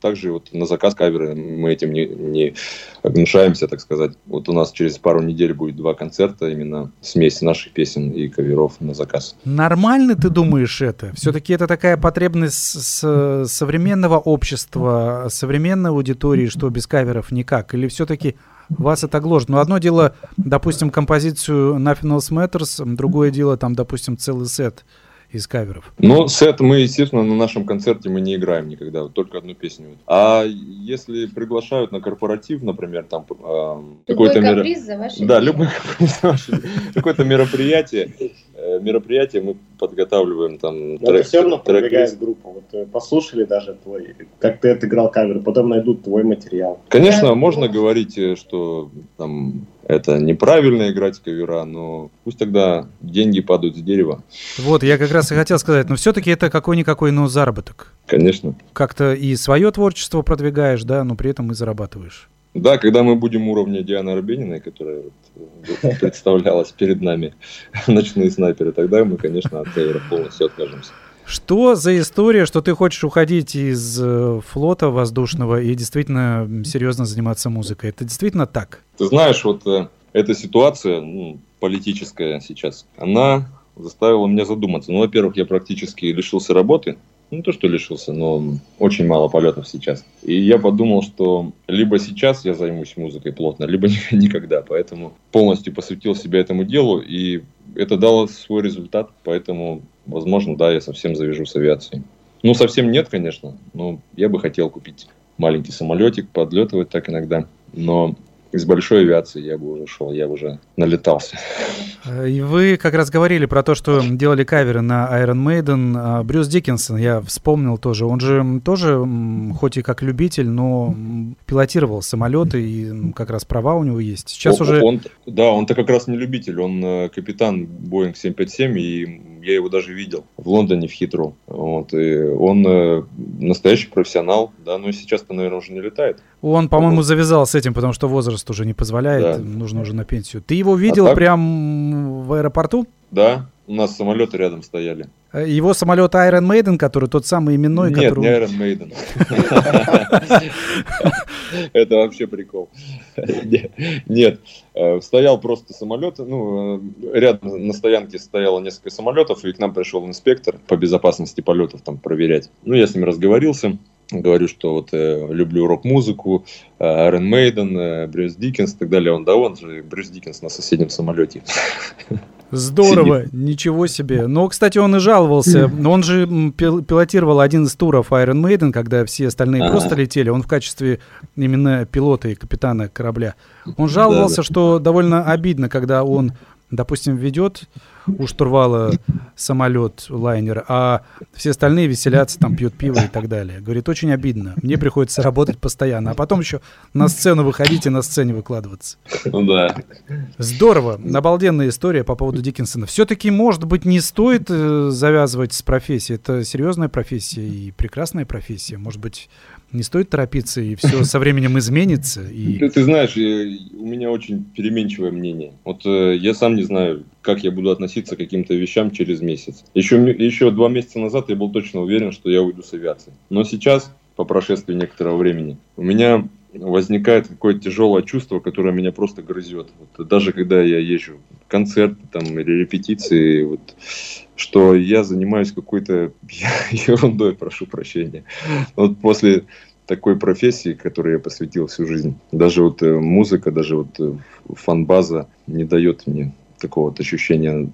S2: также вот на заказ каверы, мы этим не, не гнушаемся, так сказать. Вот у нас через пару недель будет два концерта, именно смесь наших песен и каверов на заказ.
S1: Нормально ты думаешь это? Все-таки это такая потребность с современного общества, современной аудитории, что без каверов никак? Или все-таки вас это гложет. Но одно дело, допустим, композицию Nothing Else Matters, другое дело, там, допустим, целый сет из каверов?
S2: Ну, сет мы, естественно, на нашем концерте мы не играем никогда, вот только одну песню. А если приглашают на корпоратив, например, там
S3: э, какое-то мероприятие,
S2: да, любой какое-то мероприятие, э, мероприятие мы подготавливаем там.
S4: Трек, это все равно продвигает группу. Вот э, послушали даже твой, как ты отыграл кавер, потом найдут твой материал.
S2: Конечно, можно говорить, э, что там это неправильно играть кавера, но пусть тогда деньги падают с дерева.
S1: Вот, я как раз и хотел сказать, но все-таки это какой-никакой, но заработок.
S2: Конечно.
S1: Как-то и свое творчество продвигаешь, да, но при этом и зарабатываешь.
S2: Да, когда мы будем уровня Дианы Арбениной, которая вот представлялась перед нами, ночные снайперы, тогда мы, конечно, от кавера полностью откажемся.
S1: Что за история, что ты хочешь уходить из э, флота воздушного и действительно серьезно заниматься музыкой? Это действительно так?
S2: Ты знаешь, вот э, эта ситуация ну, политическая сейчас, она заставила меня задуматься. Ну, во-первых, я практически лишился работы. Ну, то, что лишился, но очень мало полетов сейчас. И я подумал, что либо сейчас я займусь музыкой плотно, либо никогда. Поэтому полностью посвятил себя этому делу, и это дало свой результат. Поэтому возможно, да, я совсем завяжу с авиацией. Ну, совсем нет, конечно, но я бы хотел купить маленький самолетик, подлетывать так иногда. Но из большой авиации я бы уже шел, я бы уже налетался.
S1: Э, и вы как раз говорили про то, что делали каверы на Iron Maiden. А Брюс Диккенсон, я вспомнил тоже, он же тоже, хоть и как любитель, но пилотировал самолеты, и как раз права у него есть. Сейчас он, уже...
S2: Он, да, он-то как раз не любитель, он э, капитан Boeing 757, и я его даже видел в Лондоне в Хитру. Вот, и он э, настоящий профессионал, да, но сейчас-то, наверное, уже не летает.
S1: Он, по-моему, завязал с этим, потому что возраст уже не позволяет, да. нужно уже на пенсию. Ты его видел а так... прям в аэропорту?
S2: Да, у нас самолеты рядом стояли.
S1: Э, его самолет Iron Maiden, который тот самый именной,
S2: Нет,
S1: который...
S2: не Iron Maiden. Это вообще прикол. Нет, э, стоял просто самолет, ну, э, рядом на стоянке стояло несколько самолетов, и к нам пришел инспектор по безопасности полетов там проверять. Ну, я с ним разговорился, говорю, что вот э, люблю рок-музыку, Iron Maiden, э, Брюс Диккенс и так далее. Он, да, он же Брюс Диккенс на соседнем самолете.
S1: Здорово, Сидит. ничего себе. Но, кстати, он и жаловался. Он же пилотировал один из туров Iron Maiden, когда все остальные А-а-а. просто летели. Он в качестве именно пилота и капитана корабля. Он жаловался, да, да. что довольно обидно, когда он допустим, ведет у штурвала самолет, лайнер, а все остальные веселятся, там пьют пиво и так далее. Говорит, очень обидно. Мне приходится работать постоянно, а потом еще на сцену выходить и на сцене выкладываться.
S2: Ну да.
S1: Здорово. Обалденная история по поводу Диккенсона. Все-таки, может быть, не стоит э, завязывать с профессией. Это серьезная профессия и прекрасная профессия. Может быть, не стоит торопиться, и все со временем изменится. И...
S2: Ты, ты знаешь, у меня очень переменчивое мнение. Вот э, я сам не знаю, как я буду относиться к каким-то вещам через месяц. Еще, еще два месяца назад я был точно уверен, что я уйду с авиации. Но сейчас, по прошествии некоторого времени, у меня возникает какое-то тяжелое чувство, которое меня просто грызет. Вот, даже когда я езжу концерты там, или репетиции, вот, что я занимаюсь какой-то ерундой, прошу прощения. Вот после такой профессии, которой я посвятил всю жизнь, даже вот э, музыка, даже вот э, фан-база не дает мне такого вот ощущения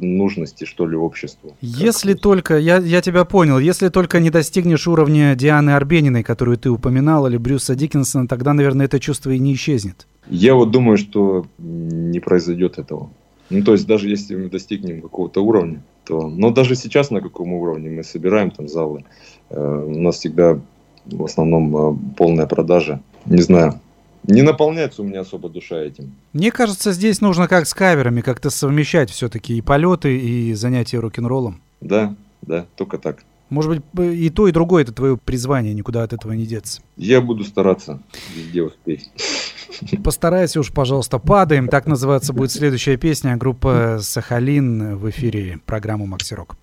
S2: нужности, что ли, обществу.
S1: Если только, я, я тебя понял, если только не достигнешь уровня Дианы Арбениной, которую ты упоминал, или Брюса Диккенсона, тогда, наверное, это чувство и не исчезнет.
S2: Я вот думаю, что не произойдет этого. Ну, то есть, даже если мы достигнем какого-то уровня, то... Но даже сейчас на каком уровне мы собираем там залы, э, у нас всегда в основном э, полная продажа. Не знаю, не наполняется у меня особо душа этим.
S1: Мне кажется, здесь нужно как с каверами как-то совмещать все-таки и полеты, и занятия рок-н-роллом.
S2: Да, да, только так.
S1: Может быть, и то, и другое это твое призвание, никуда от этого не деться.
S2: Я буду стараться везде успеть.
S1: Постарайся уж, пожалуйста, падаем. Так называется будет следующая песня. Группа Сахалин в эфире программы Макси Рок.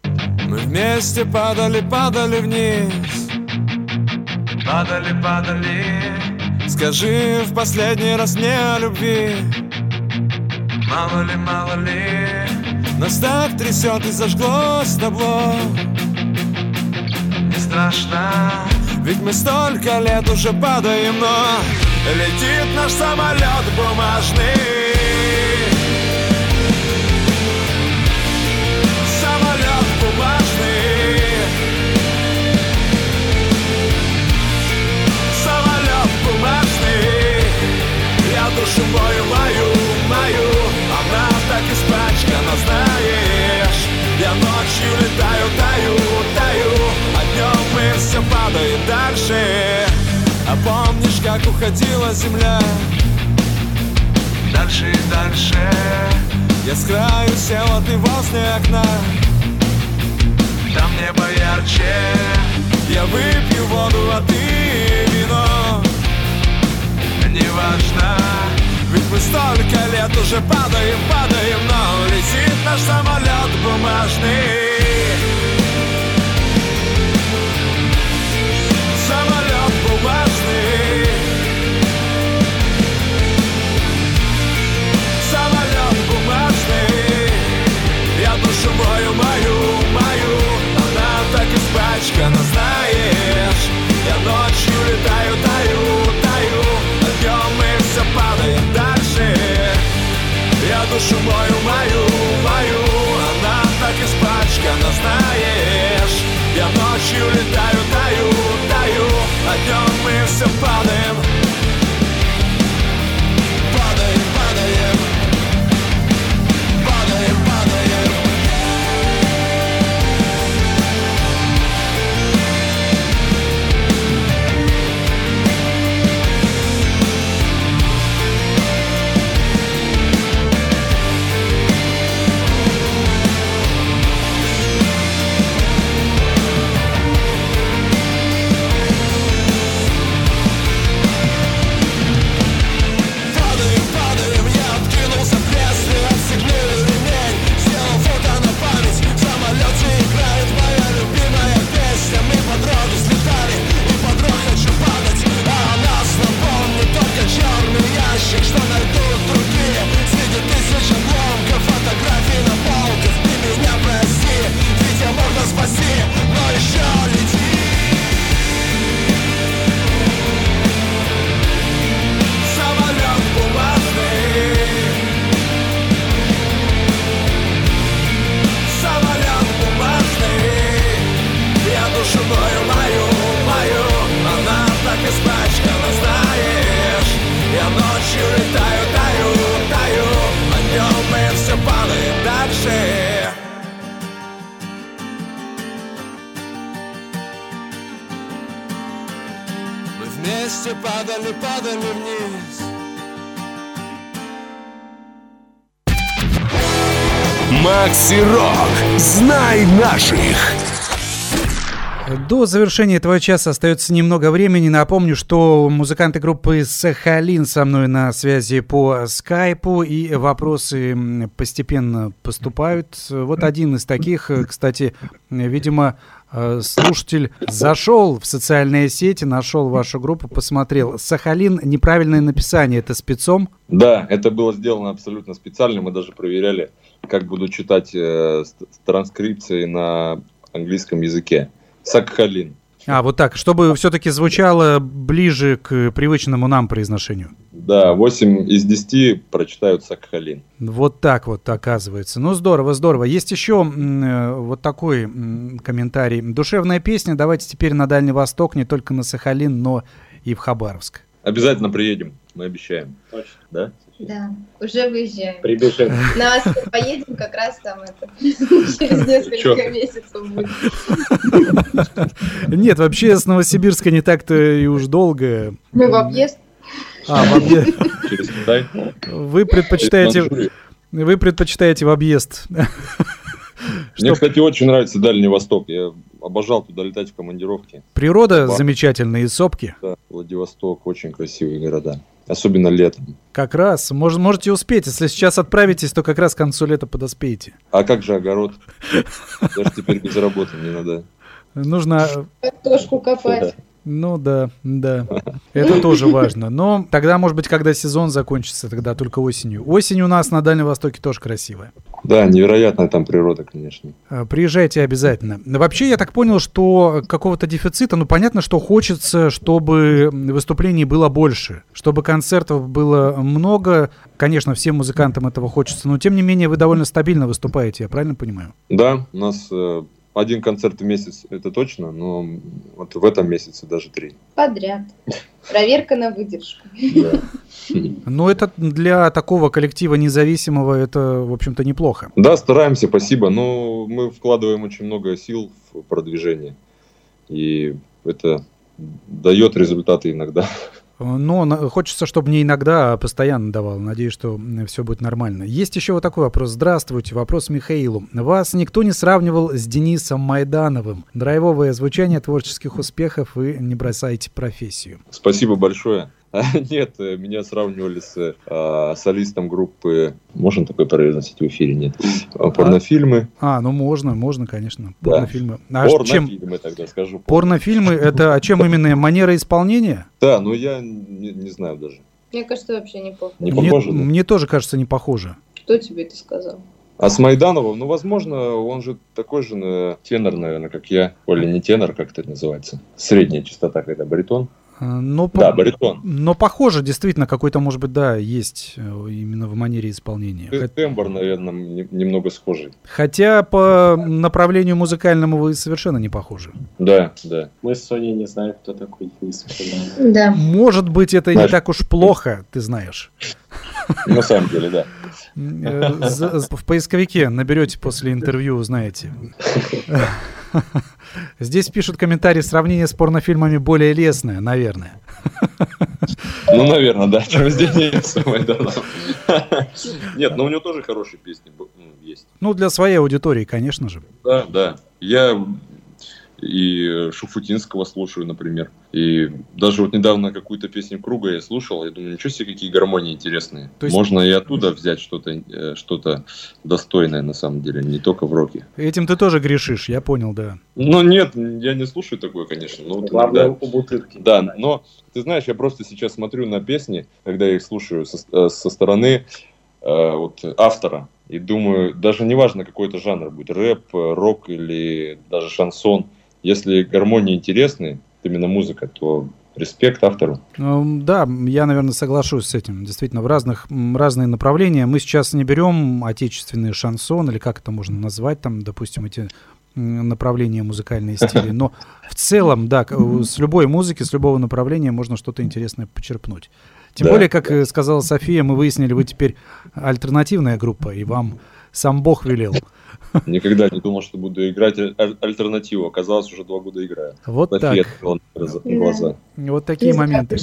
S5: Мы вместе падали, падали вниз. Падали, падали. Скажи в последний раз мне о любви. Мало ли, мало ли. Нас так трясет и зажглось табло Не страшно, ведь мы столько лет уже падаем, но Летит наш самолет бумажный душу мою, мою, мою. Она так испачкана, знаешь. Я ночью летаю, таю, таю. А днем мы все падаем дальше. А помнишь, как уходила земля? Дальше и дальше. Я с краю сел, а ты возле окна. Там небо ярче. Я выпью воду, а ты вино Неважно Ведь мы столько лет уже падаем, падаем Но летит наш самолет бумажный. Мою, мою, мою Она так испачкана, знаешь. Я ночью летаю, таю, таю душу мою, мою, мою. Она так испачкана, знаешь. Я ночью летаю,
S6: таю, таю. А днем мы все падаем.
S1: До завершения этого часа остается немного времени. Напомню, что музыканты группы «Сахалин» со мной на связи по скайпу, и вопросы постепенно поступают. Вот один из таких, кстати, видимо, э, слушатель зашел в социальные сети, нашел вашу группу, посмотрел. «Сахалин» — неправильное написание, это спецом?
S2: Да, это было сделано абсолютно специально. Мы даже проверяли, как буду читать э, транскрипцией на английском языке. Сакхалин.
S1: А, вот так, чтобы все-таки звучало ближе к привычному нам произношению.
S2: Да, 8 из 10 прочитают Сакхалин.
S1: Вот так вот оказывается. Ну, здорово, здорово. Есть еще э, вот такой комментарий. Душевная песня. Давайте теперь на Дальний Восток, не только на Сахалин, но и в Хабаровск.
S2: Обязательно приедем, мы обещаем.
S4: Точно.
S2: Да?
S3: Да, уже выезжаем.
S4: Прибежим.
S3: На вас поедем, как раз там это через несколько
S2: Чё?
S3: месяцев будет.
S1: Нет, вообще с Новосибирска не так-то и уж долго.
S3: Мы в объезд.
S1: А, в объезд.
S2: Через Китай.
S1: Вы предпочитаете, вы предпочитаете в объезд.
S2: Мне, кстати, очень нравится Дальний Восток. Я обожал туда летать в командировке.
S1: природа
S2: Да.
S1: замечательная, и сопки.
S2: Да, Владивосток, очень красивые города. Особенно летом.
S1: Как раз, мож- можете успеть. Если сейчас отправитесь, то как раз к концу лета подоспеете.
S2: А как же огород? Даже теперь без работы не надо.
S1: Нужно
S3: Картошку копать.
S1: Ну да, да. Это тоже важно. Но тогда, может быть, когда сезон закончится, тогда только осенью. Осень у нас на Дальнем Востоке тоже красивая.
S2: Да, невероятная там природа, конечно.
S1: А, Приезжайте обязательно. Но Вообще, я так понял, что какого-то дефицита, ну, понятно, что хочется, чтобы выступлений было больше, чтобы концертов было много. Конечно, всем музыкантам этого хочется, но, тем не менее, вы довольно стабильно выступаете, я правильно понимаю?
S2: Да, у нас э, один концерт в месяц, это точно, но вот в этом месяце даже три.
S3: Подряд. Проверка на выдержку.
S1: Но это для такого коллектива независимого, это, в общем-то, неплохо.
S2: Да, стараемся, спасибо. Но мы вкладываем очень много сил в продвижение. И это дает результаты иногда.
S1: Но хочется, чтобы не иногда, постоянно давал. Надеюсь, что все будет нормально. Есть еще вот такой вопрос. Здравствуйте. Вопрос Михаилу. Вас никто не сравнивал с Денисом Майдановым. Драйвовое звучание творческих успехов вы не бросаете профессию.
S2: Спасибо большое. А, Нет, э, меня сравнивали с а, солистом группы, можно такое произносить в эфире, нет, А, порнофильмы.
S1: А, ну можно, можно, конечно.
S2: Да.
S1: Порнофильмы. А чем?
S2: Порнофильмы тогда скажу.
S1: Порнофильмы это о чем именно? Манера исполнения?
S2: Да, но я не, не знаю даже.
S3: Мне кажется, вообще не похоже.
S2: Не
S1: мне,
S2: похоже, да?
S1: мне тоже кажется не похоже.
S3: Кто тебе это сказал?
S2: А с Майдановым, ну, возможно, он же такой же э, тенор, наверное, как я. Или не тенор, как это называется. Средняя частота, когда баритон.
S1: А, Но, по-
S2: Да, баритон.
S1: но похоже, действительно, какой-то, может быть, да, есть э, именно в манере исполнения.
S2: Т- Тембр, наверное, не- немного схожий.
S1: Хотя по направлению музыкальному вы совершенно не похожи.
S2: Да, да.
S4: Мы с Соней не знаем, кто такой Денис.
S3: Да.
S1: Может быть, это не
S2: Знаешь-
S1: так уж плохо, ты знаешь.
S2: На самом деле, да.
S1: Э, В поисковике наберете после интервью, узнаете. Здесь пишут комментарии, сравнение с порнофильмами более лестное, наверное.
S2: Ну, наверное, да, чем здесь. Нет, но у него тоже хорошие песни ну, есть.
S1: Ну, для своей аудитории, конечно же.
S2: Да, да. Я и Шуфутинского слушаю, например. И даже вот недавно какую-то песню Круга я слушал, я думаю, ничего себе, какие гармонии интересные.
S1: То есть-
S2: Можно и оттуда взять что-то э, что-то достойное, на самом деле, не только в роке.
S1: Этим ты тоже грешишь, я понял, да.
S2: Ну, нет, я не слушаю такое, конечно. но вот
S4: Главное,
S2: иногда-
S4: у бутылки.
S2: Да, но ты знаешь, я просто сейчас смотрю на песни, когда я их слушаю со, э, со стороны э, вот, автора, и думаю, даже неважно какой это жанр будет, рэп, э, рок или даже шансон, если гармонии интересны, именно музыка, то респект автору.
S1: Эм, Да, я, наверное, соглашусь с этим. Действительно, в разных разные направления. Мы сейчас не берем отечественный шансон, или как это можно назвать, там, допустим, эти направления музыкальные стили. Но в целом, да, э, с любой музыки, с любого направления можно что-то интересное почерпнуть. Тем
S2: Да.
S1: более, как э, сказала София, мы выяснили, вы теперь альтернативная группа, и вам сам Бог велел.
S2: Никогда не думал, что буду играть аль- альтернативу. Оказалось, уже два года играю.
S1: Вот
S2: София
S1: так.
S2: глаза-.
S1: Вот такие моменты.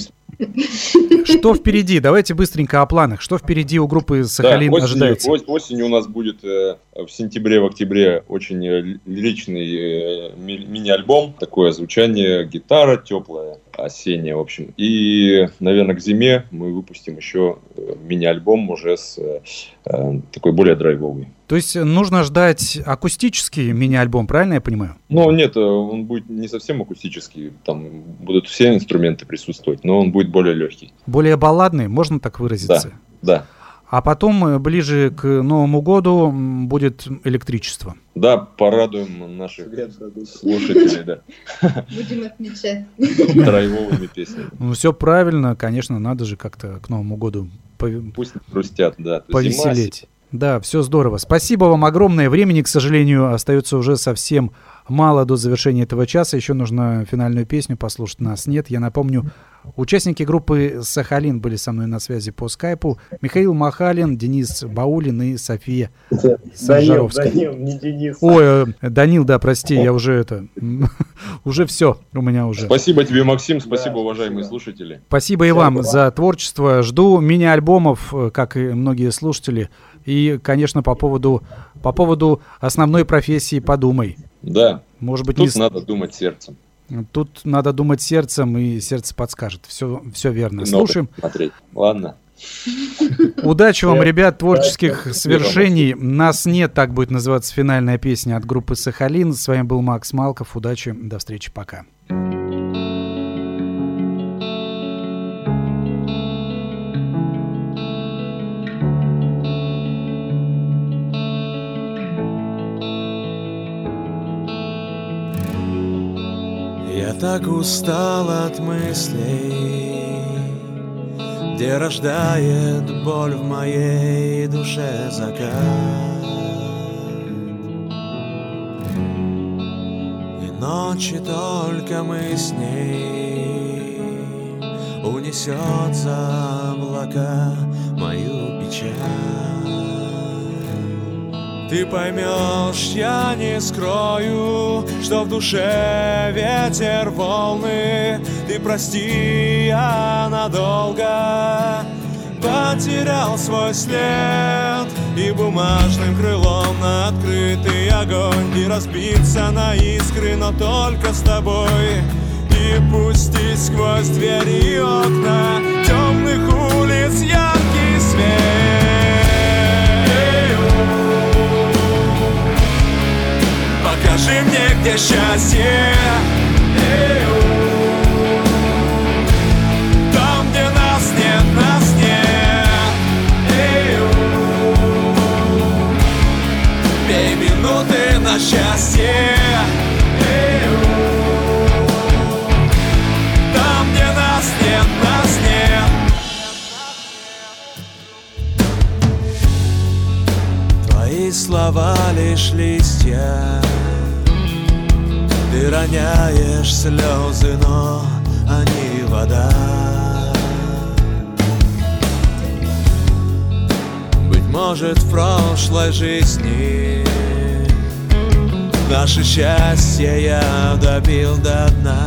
S1: Что впереди? Давайте быстренько о планах. Что впереди у группы Сахалин
S2: осенью,
S1: ожидается?
S2: ос- осенью у нас будет э, в сентябре, в октябре очень э, ли- лиричный э, ми- мини-альбом. Такое звучание, гитара теплая, осенняя, в общем. И, наверное, к зиме мы выпустим еще э, мини-альбом уже с э, э, такой более драйвовый.
S1: То есть нужно ждать акустический мини-альбом, правильно я понимаю?
S2: Ну, нет, э, он будет не совсем акустический, там будут все инструменты присутствовать, но он будет более легкий.
S1: Более балладный, можно так выразиться?
S2: Да,
S1: А потом, э, ближе к Новому году, будет электричество.
S2: да, порадуем наших слушателей, да,
S3: Будем отмечать.
S2: драйвовыми песнями.
S1: Ну, все правильно, конечно, надо же как-то к Новому году
S2: Пусть грустят, да. Зима,
S1: повеселеть. Да, все здорово. Спасибо вам огромное. Времени, к сожалению, остается уже совсем мало до завершения этого часа. Еще нужно финальную песню послушать. Нас нет. Я напомню, участники группы «Сахалин» были со мной на связи по скайпу. Михаил Махалин, Денис Баулин и София
S4: Данил,
S1: Санжаровская.
S4: Данил, не Денис.
S1: Ой, э, Данил, да, прости, я уже это... Уже все у меня уже.
S2: Спасибо тебе, Максим, спасибо,
S4: Да,
S2: уважаемые
S4: спасибо.
S2: слушатели.
S1: Спасибо и вам за творчество. Жду мини-альбомов, э, как и многие слушатели. И, конечно, по поводу, по поводу основной профессии подумай.
S2: Да,
S1: Может быть, не...
S2: тут
S1: с-
S2: надо думать сердцем.
S1: Тут надо думать сердцем, и сердце подскажет. Все, все верно.
S2: Много
S1: Слушаем.
S2: Смотреть. Ладно.
S1: Удачи вам,
S4: Э,
S1: ребят, творческих свершений. Нас нет, так будет называться финальная песня от группы Сахалин. С вами был Макс Малков. Удачи, до встречи, пока.
S5: Я так устал от мыслей, где рождает боль в моей душе закат. И ночи только мы с ней унесет за облака мою Ты поймешь, я не скрою, что в душе ветер волны. Ты прости, я надолго потерял свой след И бумажным крылом на открытый огонь И разбиться на искры, но только с тобой И пустить сквозь двери и окна Темных улиц яркий Покажи мне, где счастье? Там, где нас нет, нас нет. Бей минуты на счастье. Там, где нас нет, нас нет. Твои слова лишь листья Ты роняешь слезы, но они вода. Быть может, в прошлой жизни Наше счастье я добил до дна.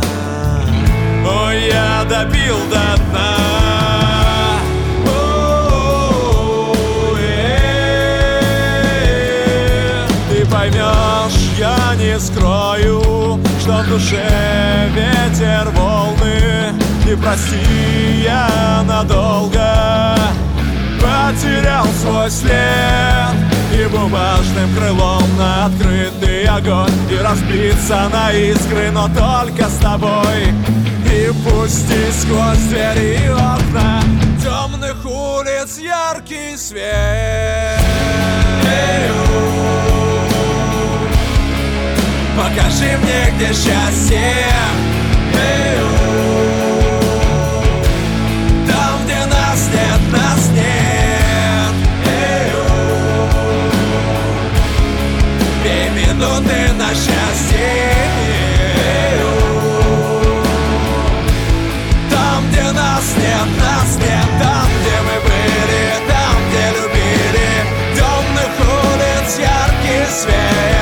S5: Ой, я добил до дна не скрою Что в душе ветер волны И прости, я надолго Потерял свой след. И бумажным крылом на открытый огонь И разбиться на искры, но только с тобой. И пусти сквозь двери и окна Темных улиц яркий свет скажи мне, где счастье? Там, где нас нет, нас нет. Две минуты на счастье. Там, где нас нет, нас нет. Там, где мы были, там, где любили. Темных улиц яркий свет.